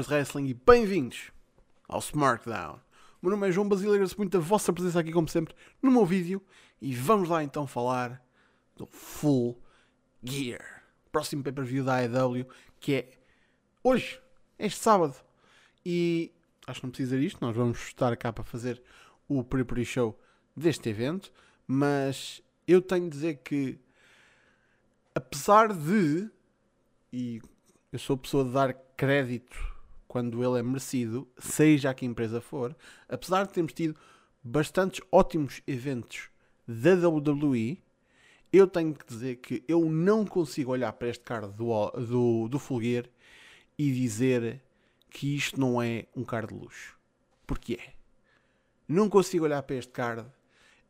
gamers de wrestling e bem-vindos ao SmackDown. O meu nome é João Basílio, agradeço muito a vossa presença aqui como sempre no meu vídeo e vamos lá então falar do Full Gear. Próximo pay-per-view da AEW que é hoje, este sábado. E acho que não precisa isto, nós vamos estar cá para fazer o pre-pre show deste evento, mas eu tenho de dizer que apesar de e eu sou pessoa de dar crédito quando ele é merecido, seja a que empresa for, apesar de termos tido bastantes ótimos eventos da WWE, eu tenho que dizer que eu não consigo olhar para este card do, do, do Fulguer e dizer que isto não é um card de luxo. Porque é. Não consigo olhar para este card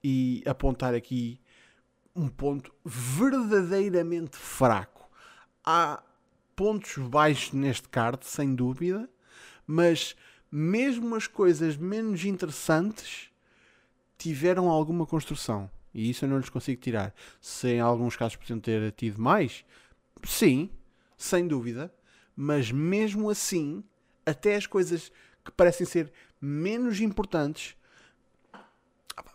e apontar aqui um ponto verdadeiramente fraco. Há pontos baixos neste card, sem dúvida, mas mesmo as coisas menos interessantes tiveram alguma construção. E isso eu não lhes consigo tirar. Se em alguns casos podiam ter tido mais, sim, sem dúvida, mas mesmo assim, até as coisas que parecem ser menos importantes,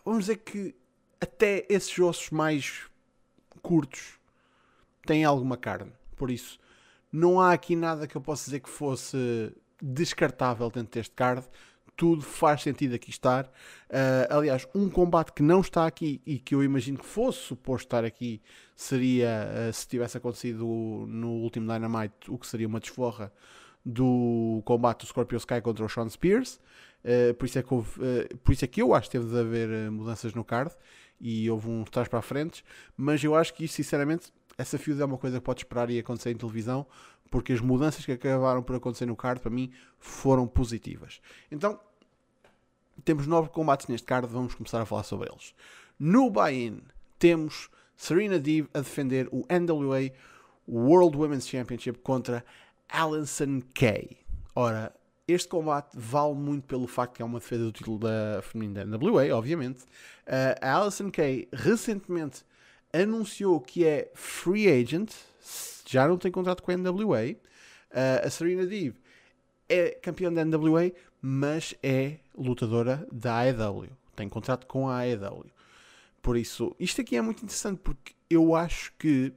vamos dizer que até esses ossos mais curtos têm alguma carne. Por isso, não há aqui nada que eu possa dizer que fosse descartável dentro deste card. Tudo faz sentido aqui estar. Uh, aliás, um combate que não está aqui e que eu imagino que fosse suposto estar aqui seria, uh, se tivesse acontecido no último Dynamite, o que seria uma desforra do combate do Scorpio Sky contra o Sean Spears. Uh, por, isso é que houve, por isso é que eu acho que teve de haver mudanças no card e houve uns trás para a frente. Mas eu acho que isso, sinceramente, essa feud é uma coisa que pode esperar e acontecer em televisão, porque as mudanças que acabaram por acontecer no card, para mim, foram positivas. Então, temos nove combates neste card, vamos começar a falar sobre eles. No buy-in, temos Serena Deeb a defender o NWA World Women's Championship contra Alison Kay. Ora, este combate vale muito pelo facto que é uma defesa do título da feminina da NWA, obviamente. Uh, a Alison Kay recentemente anunciou que é free agent, já não tem contrato com a NWA. Uh, a Serena Deeb é campeã da NWA, mas é lutadora da AEW. Tem contrato com a AEW. Por isso, isto aqui é muito interessante porque eu acho que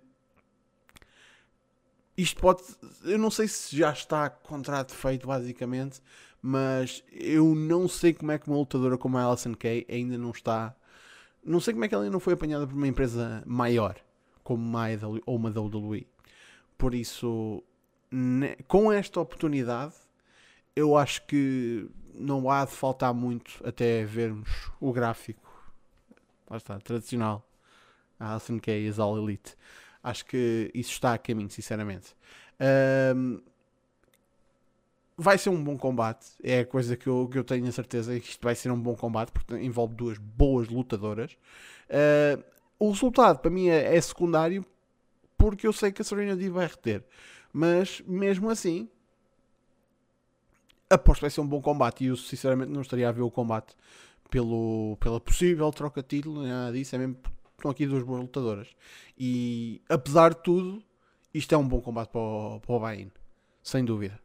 isto pode. Eu não sei se já está contrato feito, basicamente, mas eu não sei como é que uma lutadora como a Alison Kay ainda não está não sei como é que ela não foi apanhada por uma empresa maior, como uma IW ou uma WWE. Por isso, com esta oportunidade, eu acho que não há de faltar muito até vermos o gráfico. Lá está, tradicional. A Alison Kay as All Elite. Acho que isso está a caminho, sinceramente. Um, vai ser um bom combate. É a coisa que eu, que eu tenho a certeza que isto vai ser um bom combate, porque envolve duas boas lutadoras. Uh, o resultado para mim é, é, secundário, porque eu sei que a Serena Deeb vai reter. Mas mesmo assim, aposto que vai ser um bom combate. E eu sinceramente não estaria a ver o combate pelo, pela possível troca de título, nada disso. É mesmo estão aqui duas boas lutadoras. E apesar de tudo, isto é um bom combate para o, para o Bahia, sem dúvida.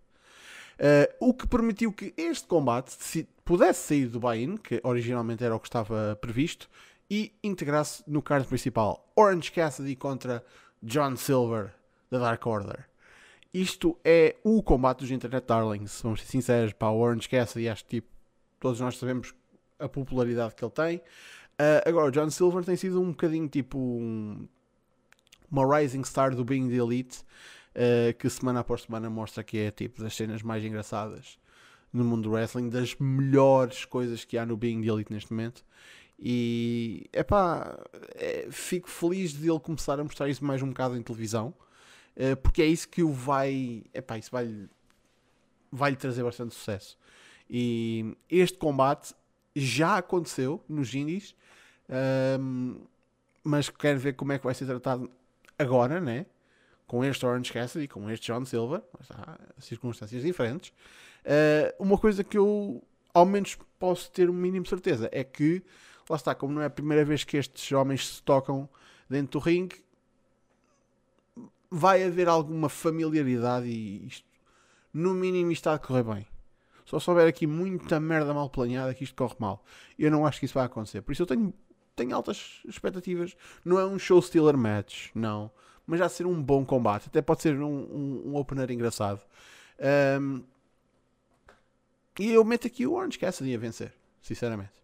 Uh, o que permitiu que este combate pudesse sair do buy-in, que originalmente era o que estava previsto, e integrasse no card principal Orange Cassidy contra John Silver da Dark Order. Isto é o combate dos Internet Darlings, vamos ser sinceros, para o Orange Cassidy, acho que tipo, todos nós sabemos a popularidade que ele tem. Uh, agora, John Silver tem sido um bocadinho tipo um, uma rising star do Being the Elite uh, que semana após semana mostra que é tipo das cenas mais engraçadas no mundo do wrestling, das melhores coisas que há no Being the Elite neste momento. E epá, é, fico feliz de ele começar a mostrar isso mais um bocado em televisão, uh, porque é isso que o vai, epá, isso vai, vai lhe trazer bastante sucesso. E este combate já aconteceu nos indies, um, ehm, mas quero ver como é que vai ser tratado agora, né? com este Orange Cassidy, com este John Silver, há circunstâncias diferentes. Uh, uma coisa que eu, ao menos, posso ter um mínimo certeza é que, lá está, como não é a primeira vez que estes homens se tocam dentro do ringue, vai haver alguma familiaridade e isto no mínimo está a correr bem. Só se houver aqui muita merda mal planeada que isto corre mal. Eu não acho que isso vai acontecer. Por isso eu tenho, tenho altas expectativas. Não é um show stealer match, não. Mas já ser um bom combate. Até pode ser um, um, um opener engraçado. Um, e eu meto aqui o Orange Cassidy a vencer, sinceramente.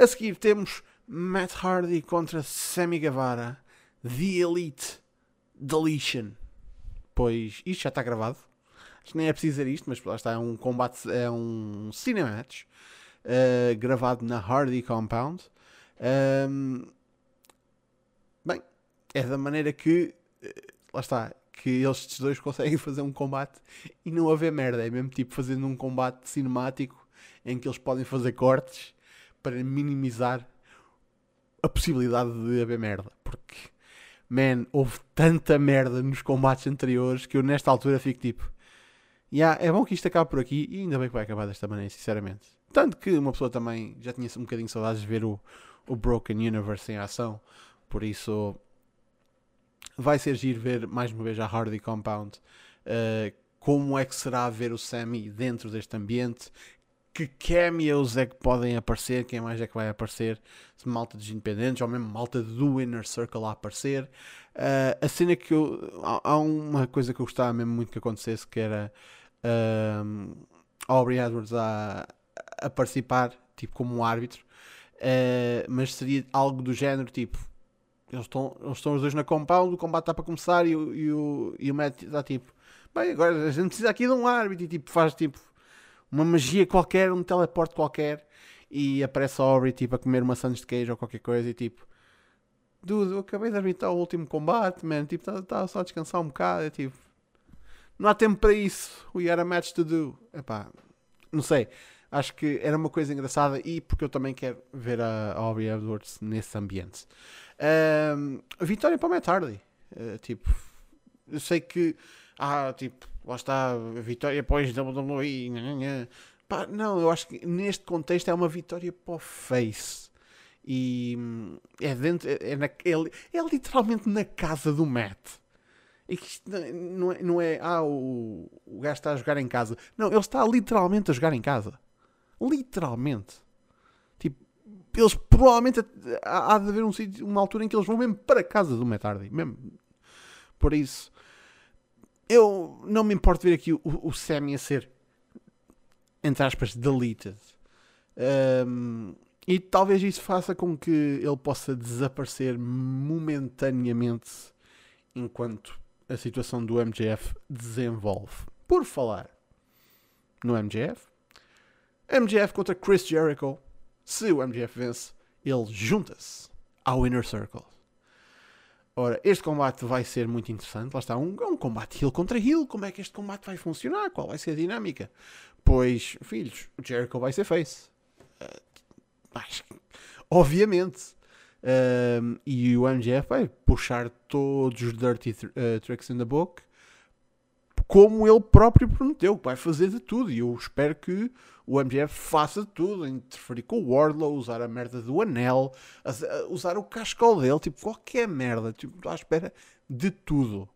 A seguir temos Matt Hardy contra Sammy Guevara. The Elite Deletion. Pois isto já está gravado. Acho que nem é preciso dizer isto, mas lá está. É um combate, é um cinematch uh, gravado na Hardy Compound. Um, bem, é da maneira que. Uh, lá está que eles dois conseguem fazer um combate e não haver merda. É mesmo tipo fazendo um combate cinemático em que eles podem fazer cortes para minimizar a possibilidade de haver merda. Porque, man, houve tanta merda nos combates anteriores que eu nesta altura fico tipo. Yeah, é bom que isto acabe por aqui e ainda bem que vai acabar desta maneira, sinceramente. Tanto que uma pessoa também já tinha um bocadinho de saudades de ver o, o Broken Universe em ação. Por isso, vai ser giro ver mais uma vez a Hardy Compound. Uh, como é que será ver o Sammy dentro deste ambiente? Que cameos é que podem aparecer? Quem mais é que vai aparecer? Malta dos independentes ou mesmo malta do Inner Circle a aparecer. Uh, a cena que eu. Há, uma coisa que eu gostava mesmo muito que acontecesse que era uh, Aubrey Edwards a, a participar, tipo como um árbitro. Uh, mas seria algo do género tipo eles estão, eles estão os dois na compound, o combate está para começar e, o, e, o, e o Matt está tipo, bem, agora a gente precisa aqui de um árbitro e tipo, faz tipo uma magia qualquer, um teleporte qualquer e aparece a Aubrey tipo a comer maçãs de queijo ou qualquer coisa e tipo, dude, eu acabei de arbitrar o último combate, man, tipo, está tá só a descansar um bocado, é tipo, não há tempo para isso, we got a match to do, epá, não sei. Acho que era uma coisa engraçada e porque eu também quero ver a Aubrey Edwards nesse ambiente. Um, vitória para o Matt Hardy. Uh, tipo, eu sei que. Ah, tipo, lá está, vitória após WWE. Pá, não, eu acho que neste contexto é uma vitória para o Face. E hum, é dentro. É, é, na, é, é literalmente na casa do Matt. E que isto não é, não é. Ah, o, o gajo está a jogar em casa. Não, ele está literalmente a jogar em casa. Literalmente eles provavelmente há, de haver um sítio, uma altura em que eles vão mesmo para casa do Metardi, mesmo. Por isso, eu não me importo ver aqui o, o Sammy a ser, entre aspas, deleted. Um, e talvez isso faça com que ele possa desaparecer momentaneamente enquanto a situação do MJF desenvolve. Por falar no MJF, MJF contra Chris Jericho se o MJF vence, ele junta-se ao Inner Circle. Ora, este combate vai ser muito interessante. Lá está, um, um combate heel contra heel. Como é que este combate vai funcionar? Qual vai ser a dinâmica? Pois, filhos, o Jericho vai ser face. Uh, obviamente. Uh, e o MJF vai puxar todos os dirty uh, tricks in the book como ele próprio prometeu, vai fazer de tudo. E eu espero que o MJF faça de tudo, interferir com o Wardlow, usar a merda do anel, usar o cascol dele, tipo, qualquer merda, tipo, estou à espera de tudo.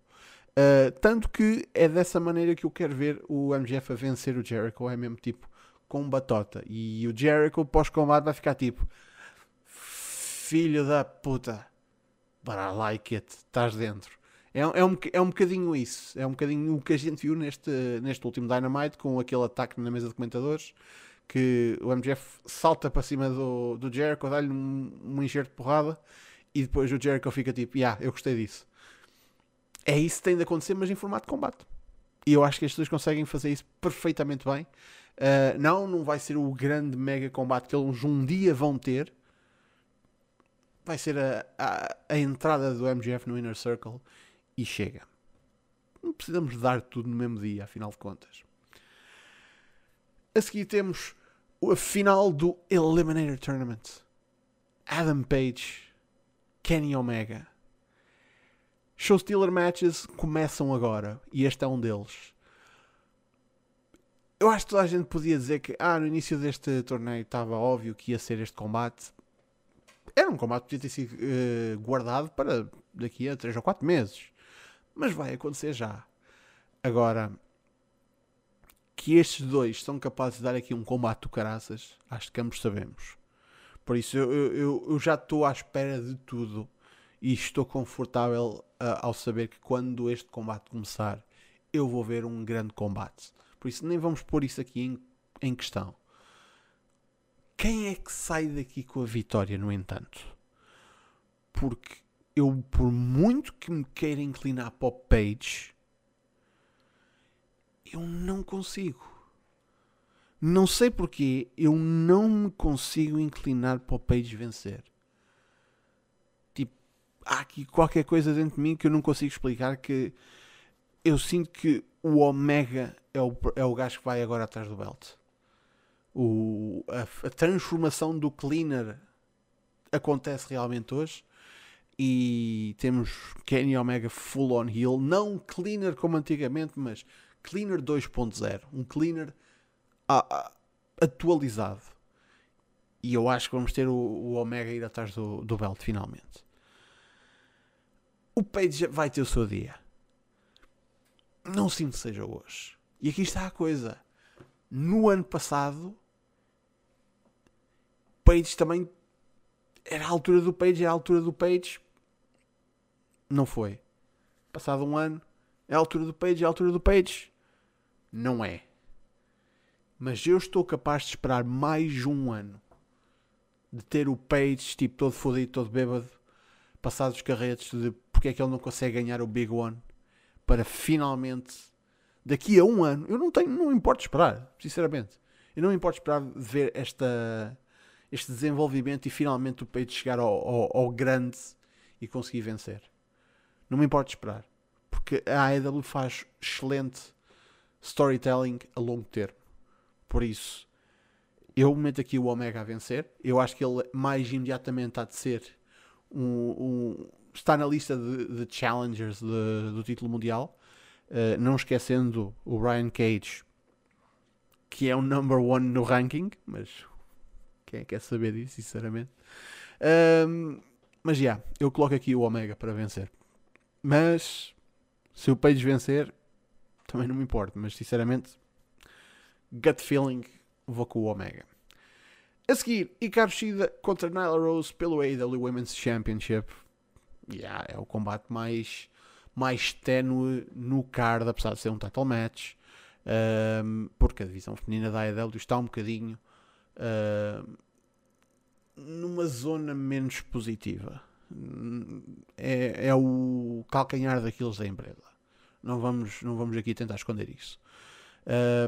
Uh, tanto que é dessa maneira que eu quero ver o MJF a vencer o Jericho, é mesmo tipo com batota. E o Jericho pós-combate vai ficar tipo filho da puta, but I like it, estás dentro. É, é, um, é um bocadinho isso. É um bocadinho o que a gente viu neste, neste último Dynamite com aquele ataque na mesa de comentadores que o MJF salta para cima do, do Jericho, dá-lhe um, um enxerto de porrada e depois o Jericho fica tipo, yeah, eu gostei disso. É isso que tem de acontecer, mas em formato de combate. E eu acho que estes dois conseguem fazer isso perfeitamente bem. Uh, não, não vai ser o grande mega combate que eles um dia vão ter. Vai ser a, a, a entrada do MGF no Inner Circle e chega. Não precisamos dar tudo no mesmo dia, afinal de contas. A seguir temos a final do Eliminator Tournament. Adam Page, Kenny Omega. Show Stealer Matches começam agora e este é um deles. Eu acho que toda a gente podia dizer que ah, no início deste torneio estava óbvio que ia ser este combate. Era um combate que podia ter sido uh, guardado para daqui a 3 ou 4 meses mas vai acontecer já. Agora, que estes dois são capazes de dar aqui um combate do caraças, acho que ambos sabemos. Por isso eu, eu, eu já estou à espera de tudo e estou confortável uh, ao saber que quando este combate começar eu vou ver um grande combate. Por isso nem vamos pôr isso aqui em, em questão. Quem é que sai daqui com a vitória, no entanto? Porque eu, por muito que me queira inclinar para o Page, eu não consigo. Não sei porquê, eu não me consigo inclinar para o Page vencer há aqui qualquer coisa dentro de mim que eu não consigo explicar que eu sinto que o Omega é o, é o gajo que vai agora atrás do belt. O, a, a transformação do Cleaner acontece realmente hoje e temos Kenny Omega full on heel, não cleaner como antigamente, mas cleaner 2.0, um cleaner a, a, atualizado. E eu acho que vamos ter o, o Omega ir atrás do, do belt finalmente o Page vai ter o seu dia. Não sinto que seja hoje. E aqui está a coisa. No ano passado, Page também era a altura do Page, era a altura do Page. Não foi. Passado um ano, é a altura do Page, é a altura do Page. Não é. Mas eu estou capaz de esperar mais um ano de ter o Page tipo todo fodido, todo bêbado, passados os carretes de porque é que ele não consegue ganhar o Big One para finalmente, daqui a um ano, eu não tenho, não importo esperar, sinceramente. Eu não importo esperar de ver esta, este desenvolvimento e finalmente o peito chegar ao, ao, ao, grande e conseguir vencer. Não me importo esperar. Porque a AEW faz excelente storytelling a longo termo. Por isso, eu meto aqui o Omega a vencer. Eu acho que ele mais imediatamente há de ser um, um está na lista de, de challengers de, do título mundial. Uh, não esquecendo o Ryan Cage, que é o number one no ranking, mas quem é que quer saber disso, sinceramente? Um, mas já, yeah, eu coloco aqui o Omega para vencer. Mas se o Page vencer, também não me importa. Mas sinceramente, gut feeling, vou com o Omega. A seguir, Hikaru Shida contra Nyla Rose pelo AEW Women's Championship yeah, é o combate mais, mais ténue no card, apesar de ser um title match. Um, porque a divisão feminina da AEW está um bocadinho uh, numa zona menos positiva. É, é o calcanhar daqueles da empresa. Não vamos, não vamos aqui tentar esconder isso.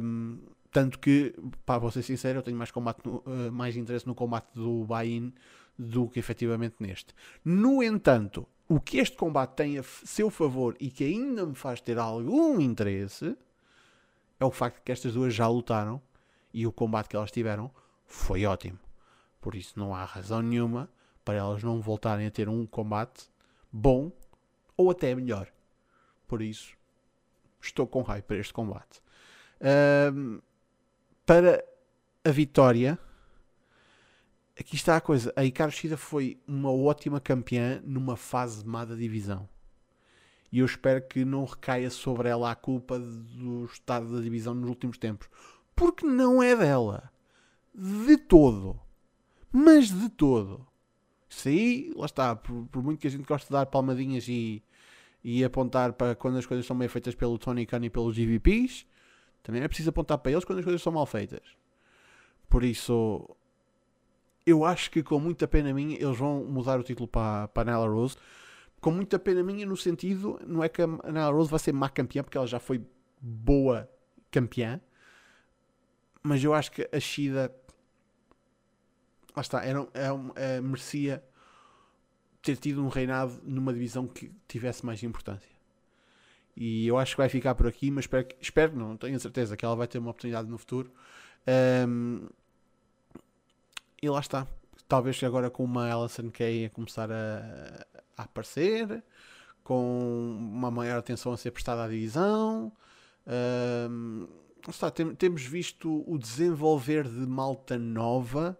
Um, tanto que, para vou ser sincero, eu tenho mais, combate no, uh, mais interesse no combate do buy-in do que efetivamente neste. No entanto, o que este combate tem a seu favor e que ainda me faz ter algum interesse é o facto de que estas duas já lutaram e o combate que elas tiveram foi ótimo. Por isso não há razão nenhuma para elas não voltarem a ter um combate bom ou até melhor. Por isso estou com hype para este combate. Um, para a vitória aqui está a coisa. A Hikaru Shida foi uma ótima campeã numa fase má da divisão. E eu espero que não recaia sobre ela a culpa do estado da divisão nos últimos tempos. Porque não é dela. De todo. Mas de todo. Isso aí, lá está. Por, por muito que a gente goste de dar palmadinhas e, e apontar para quando as coisas são bem feitas pelo Tony Khan e pelos GVPs, também é preciso apontar para eles quando as coisas são mal feitas. Por isso, eu acho que com muita pena minha eles vão mudar o título para, para Nella Rose. Com muita pena minha no sentido, não é que a Nella Rose vai ser má campeã, porque ela já foi boa campeã. Mas eu acho que a Shida, lá está, era, era, era, merecia ter tido um reinado numa divisão que tivesse mais importância. E eu acho que vai ficar por aqui, mas espero, espero não tenho certeza que ela vai ter uma oportunidade no futuro. Um, e lá está. Talvez agora com uma Alison Kay a começar a, a aparecer, com uma maior atenção a ser prestada à divisão. Um, está, tem, temos visto o desenvolver de malta nova,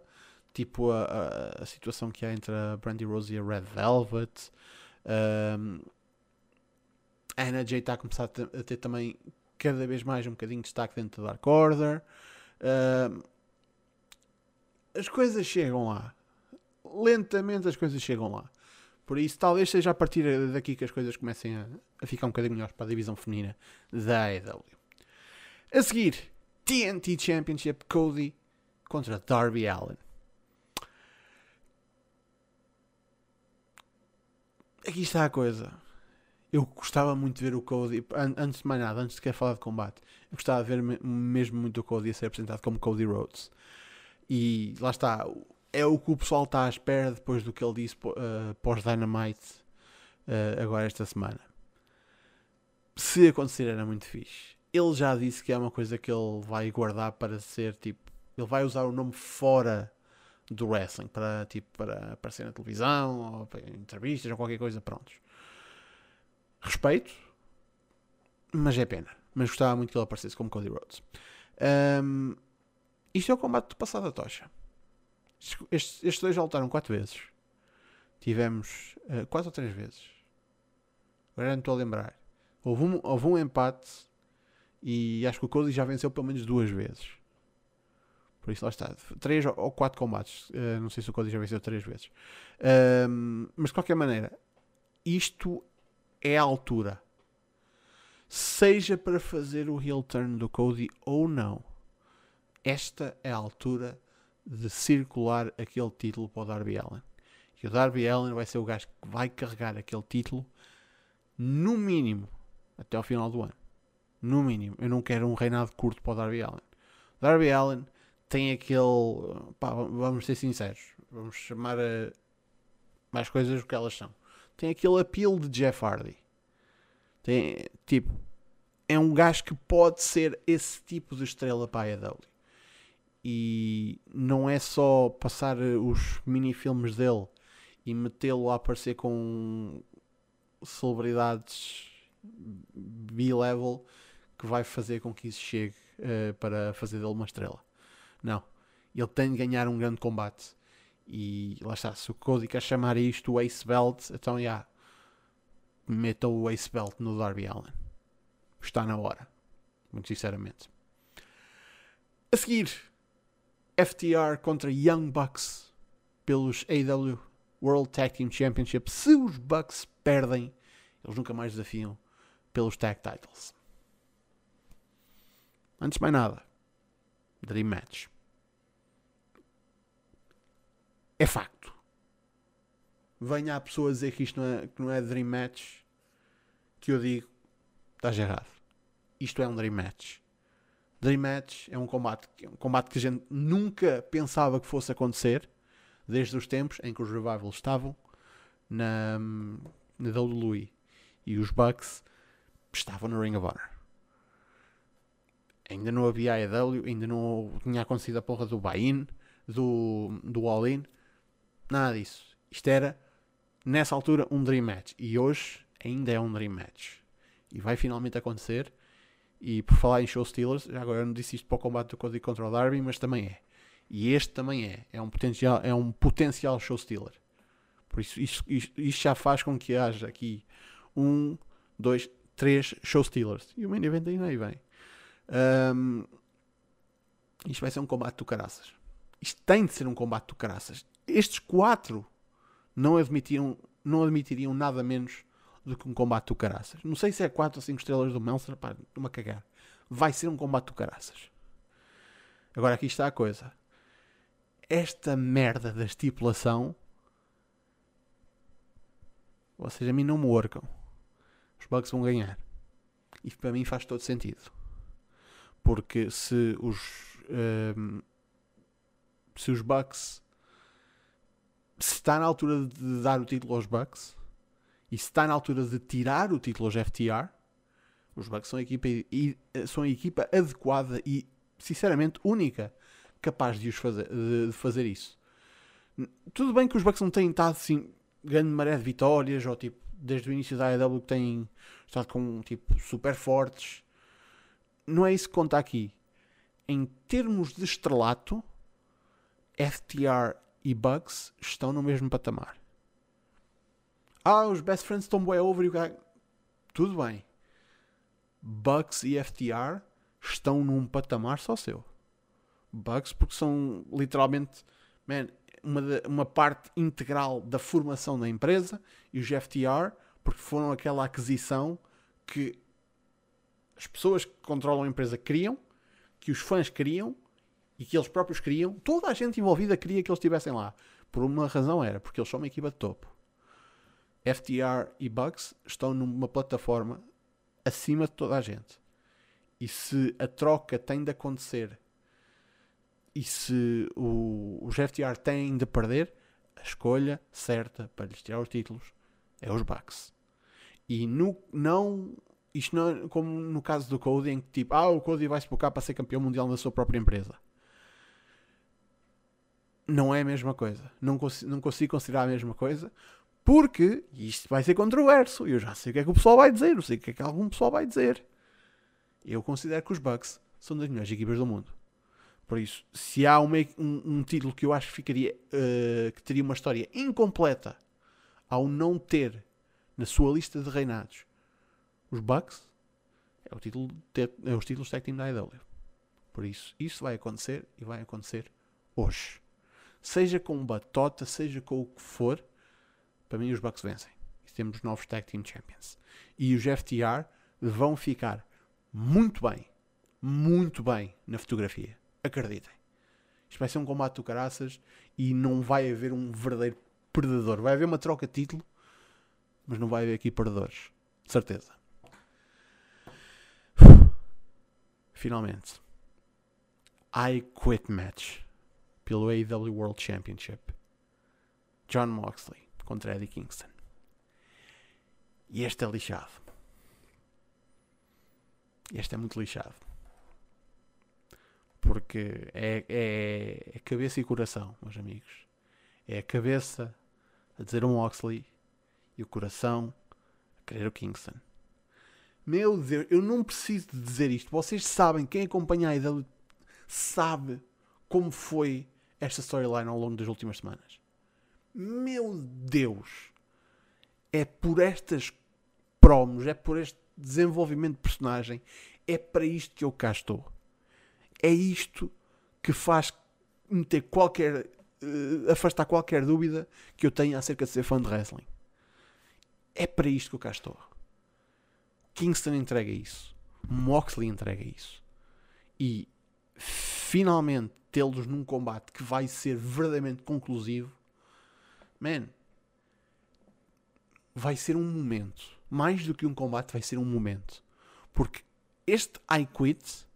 tipo a, a, a, situação que há entre a Brandy Rose e a Red Velvet. Um, a Anna Jay está a começar a ter, a ter também cada vez mais um bocadinho de destaque dentro da Dark Order. Uh, as coisas chegam lá. Lentamente as coisas chegam lá. Por isso, talvez seja a partir daqui que as coisas comecem a, a ficar um bocadinho melhores para a divisão feminina da AEW. A seguir, TNT Championship Cody contra Darby Allen. Aqui está a coisa. Eu gostava muito de ver o Cody, antes de mais nada, antes de querer falar de combate, eu gostava de ver mesmo muito o Cody a ser apresentado como Cody Rhodes. E lá está, é o que o pessoal está à espera depois do que ele disse uh, pós-Dynamite uh, agora esta semana. Se acontecer era muito fixe. Ele já disse que é uma coisa que ele vai guardar para ser tipo. Ele vai usar o nome fora do wrestling para, tipo, para aparecer na televisão ou para entrevistas ou qualquer coisa. Prontos. Respeito, mas é pena. Mas gostava muito que ele aparecesse como Cody Rhodes. Um, isto é o combate do passado da tocha. Estes, estes dois já lutaram quatro vezes. Tivemos uh, quatro ou três vezes. Agora não estou a lembrar. Houve um, houve um empate e acho que o Cody já venceu pelo menos duas vezes. Por isso lá está. Três ou quatro combates. Uh, não sei se o Cody já venceu três vezes. Uh, mas de qualquer maneira, isto é a altura. Seja para fazer o heel turn do Cody ou não. Esta é a altura de circular aquele título para o Darby Allen. E o Darby Allen vai ser o gajo que vai carregar aquele título no mínimo até ao final do ano. No mínimo. Eu não quero um reinado curto para o Darby Allen. Darby Allen tem aquele. Pá, vamos ser sinceros. Vamos chamar a, mais coisas do que elas são. Tem aquele apelo de Jeff Hardy. Tem, tipo, é um gajo que pode ser esse tipo de estrela para a AEW e não é só passar os mini-filmes dele e metê-lo a aparecer com celebridades B-level que vai fazer com que isso chegue uh, para fazer dele uma estrela. Não. Ele tem de ganhar um grande combate. E lá está, se o Cody quer chamar isto o Ace Belt, então já yeah, metam o Ace Belt no Darby Allen. Está na hora. Muito sinceramente. A seguir, FTR contra Young Bucks pelos AW World Tag Team Championship. Se os Bucks perdem, eles nunca mais desafiam pelos Tag Titles. Antes de mais nada, Dream Match. É facto. Venha a pessoa dizer que isto não é, que não é Dream Match, que eu digo, estás errado. Isto é um Dream Match. Dream Match é um combate, um combate que a gente nunca pensava que fosse acontecer, desde os tempos em que os Revivals estavam na, na WWE e os Bucks estavam no Ring of Honor. Ainda não havia AEW, ainda não tinha acontecido a porra do buy-in, do, do all-in, nada disso. Isto era, nessa altura, um Dream Match. E hoje ainda é um Dream Match. E vai finalmente acontecer. E por falar em show stealers, já agora eu não disse isto para o combate do Cody contra o Darby, mas também é. E este também é. É um potencial, é um potencial show stealer. Por isso, isto, isto, isto já faz com que haja aqui um, dois, três show stealers. E o main event ainda aí vem. Um, isto vai ser um combate do caraças. Isto tem de ser um combate do caraças. Estes quatro não admitiam, não admitiriam nada menos do que um combate do caraças. Não sei se é 4 ou 5 estrelas do Meltzer, pá, uma cagar. Vai ser um combate do caraças. Agora aqui está a coisa. Esta merda da estipulação. Vocês a mim não me workam. Os Bucks vão ganhar. E para mim faz todo sentido. Porque se os. Um, ehm, se os Bucks. Se está na altura de dar o título aos Bucks e se está na altura de tirar o título aos FTR, os Bucks são a equipa, são a equipa adequada e, sinceramente, única capaz de, os fazer, de fazer isso. Tudo bem que os Bucks não têm estado assim, grande maré de vitórias, ou tipo, desde o início da AEW têm estado com tipo super fortes. Não é isso que conta aqui. Em termos de estrelato, FTR e Bucks estão no mesmo patamar. Ah, os best friends estão bem over e o. Tudo bem. Bucks e FTR estão num patamar só seu. Bucks porque são literalmente man, uma, uma parte integral da formação da empresa e os FTR porque foram aquela aquisição que as pessoas que controlam a empresa queriam, que os fãs queriam e que eles próprios queriam. Toda a gente envolvida queria que eles estivessem lá. Por uma razão era, porque eles são uma equipa de topo. FTR e Bucks estão numa plataforma acima de toda a gente. E se a troca tem de acontecer e se o, os FTR têm de perder, a escolha certa para lhes tirar os títulos é os Bucks. E no, não, isto não é como no caso do Cody, em que tipo, ah, o Cody vai se focar para ser campeão mundial na sua própria empresa. Não é a mesma coisa. Não, cons não consigo considerar a mesma coisa, porque isto vai ser controverso. Eu já sei o que é que o pessoal vai dizer, eu sei o que é que algum pessoal vai dizer. Eu considero que os Bucks são das melhores equipas do mundo. Por isso, se há uma, um, um, título que eu acho que ficaria uh, que teria uma história incompleta ao não ter na sua lista de reinados os Bucks, é o título de, é os títulos tag team da IW. Por isso, isso vai acontecer e vai acontecer hoje. Seja com batota, seja com o que for, para mim os Bucks vencem. E temos novos tag team champions. E os FTR vão ficar muito bem, muito bem na fotografia. Acreditem. Isto vai ser um combate do caraças e não vai haver um verdadeiro perdedor. Vai haver uma troca de título, mas não vai haver aqui perdedores. De certeza. Finalmente. I Quit Match pelo AEW World Championship. John Moxley contra Eddie Kingston. E este é lixado. Este é muito lixado. Porque é, é, é cabeça e coração, meus amigos. É a cabeça a dizer um Moxley e o coração a querer o Kingston. Meu Deus, eu não preciso de dizer isto. Vocês sabem, quem acompanha a IW sabe como foi esta storyline ao longo das últimas semanas. Meu Deus! É por estas promos, é por este desenvolvimento de personagem, é para isto que eu cá estou. É isto que faz me ter qualquer. Uh, afastar qualquer dúvida que eu tenha acerca de ser fã de wrestling. É para isto que eu cá estou. Kingston entrega isso. Moxley entrega isso. E finalmente tê-los num combate que vai ser verdadeiramente conclusivo, man, vai ser um momento. Mais do que um combate, vai ser um momento. Porque este I Quit,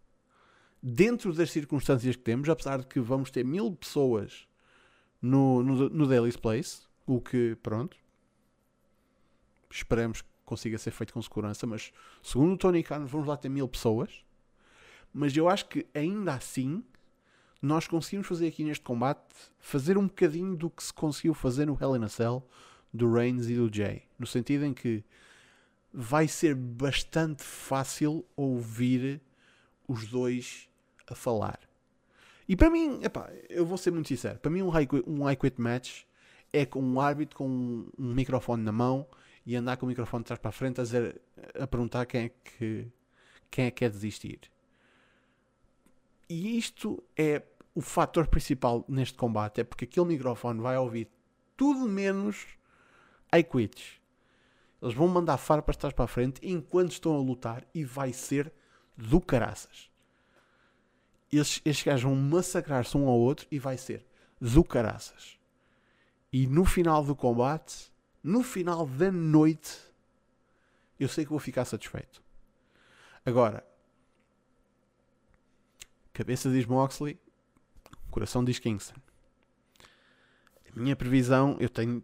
dentro das circunstâncias que temos, apesar de que vamos ter mil pessoas no, no, no Daily's Place, o que, pronto, esperamos consiga ser feito com segurança, mas segundo o Tony Khan, vamos lá ter mil pessoas. Mas eu acho que ainda assim nós conseguimos fazer aqui neste combate fazer um bocadinho do que se conseguiu fazer no Hell in a Cell do Reigns e do Jay, no sentido em que vai ser bastante fácil ouvir os dois a falar. E para mim, epá, eu vou ser muito sincero, para mim um I, Quit, um I Quit Match é com um árbitro com um, um, microfone na mão e andar com o microfone de trás para a frente a, dizer, a perguntar quem é que quem é que quer desistir. E isto é o fator principal neste combate, é porque aquele microfone vai ouvir tudo menos I. Eles vão mandar farpas trás para a frente enquanto estão a lutar e vai ser do caraças. Estes, estes gajos vão massacrar-se um ao outro e vai ser do caraças. E no final do combate, no final da noite, eu sei que vou ficar satisfeito. Agora, Cabeça diz Moxley, coração diz Kingston. A minha previsão, eu tenho,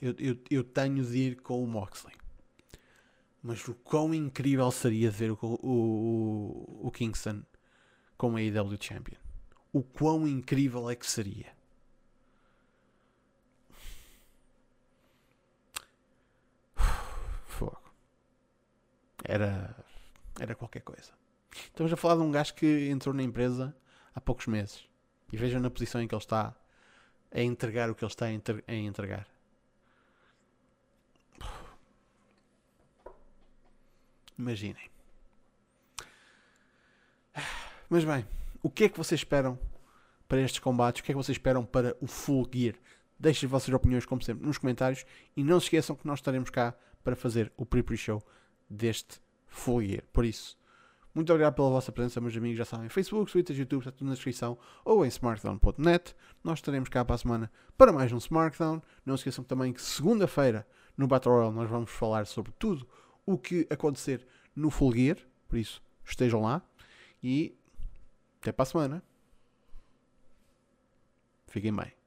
eu, eu, eu tenho de ir com o Moxley. Mas o quão incrível seria ver o, o, o Kingston como a AEW Champion. O quão incrível é que seria. Era, era qualquer coisa. Estamos a falar de um gajo que entrou na empresa há poucos meses. E vejam na posição em que ele está a entregar o que ele está a entregar. Imaginem. Mas bem, o que é que vocês esperam para estes combates? O que é que vocês esperam para o Full Gear? Deixem as vossas opiniões, como sempre, nos comentários. E não se esqueçam que nós estaremos cá para fazer o pre-pre show deste Gear. Por isso, muito obrigado pela vossa presença, meus amigos. Já sabem, Facebook, Twitter, YouTube, está tudo na descrição ou em smartdown.net. Nós estaremos cá para a semana para mais um Smartdown. Não se esqueçam também que segunda-feira no Battle Royale nós vamos falar sobre tudo o que acontecer no Full Gear. Por isso, estejam lá e até para a semana. Fiquem bem.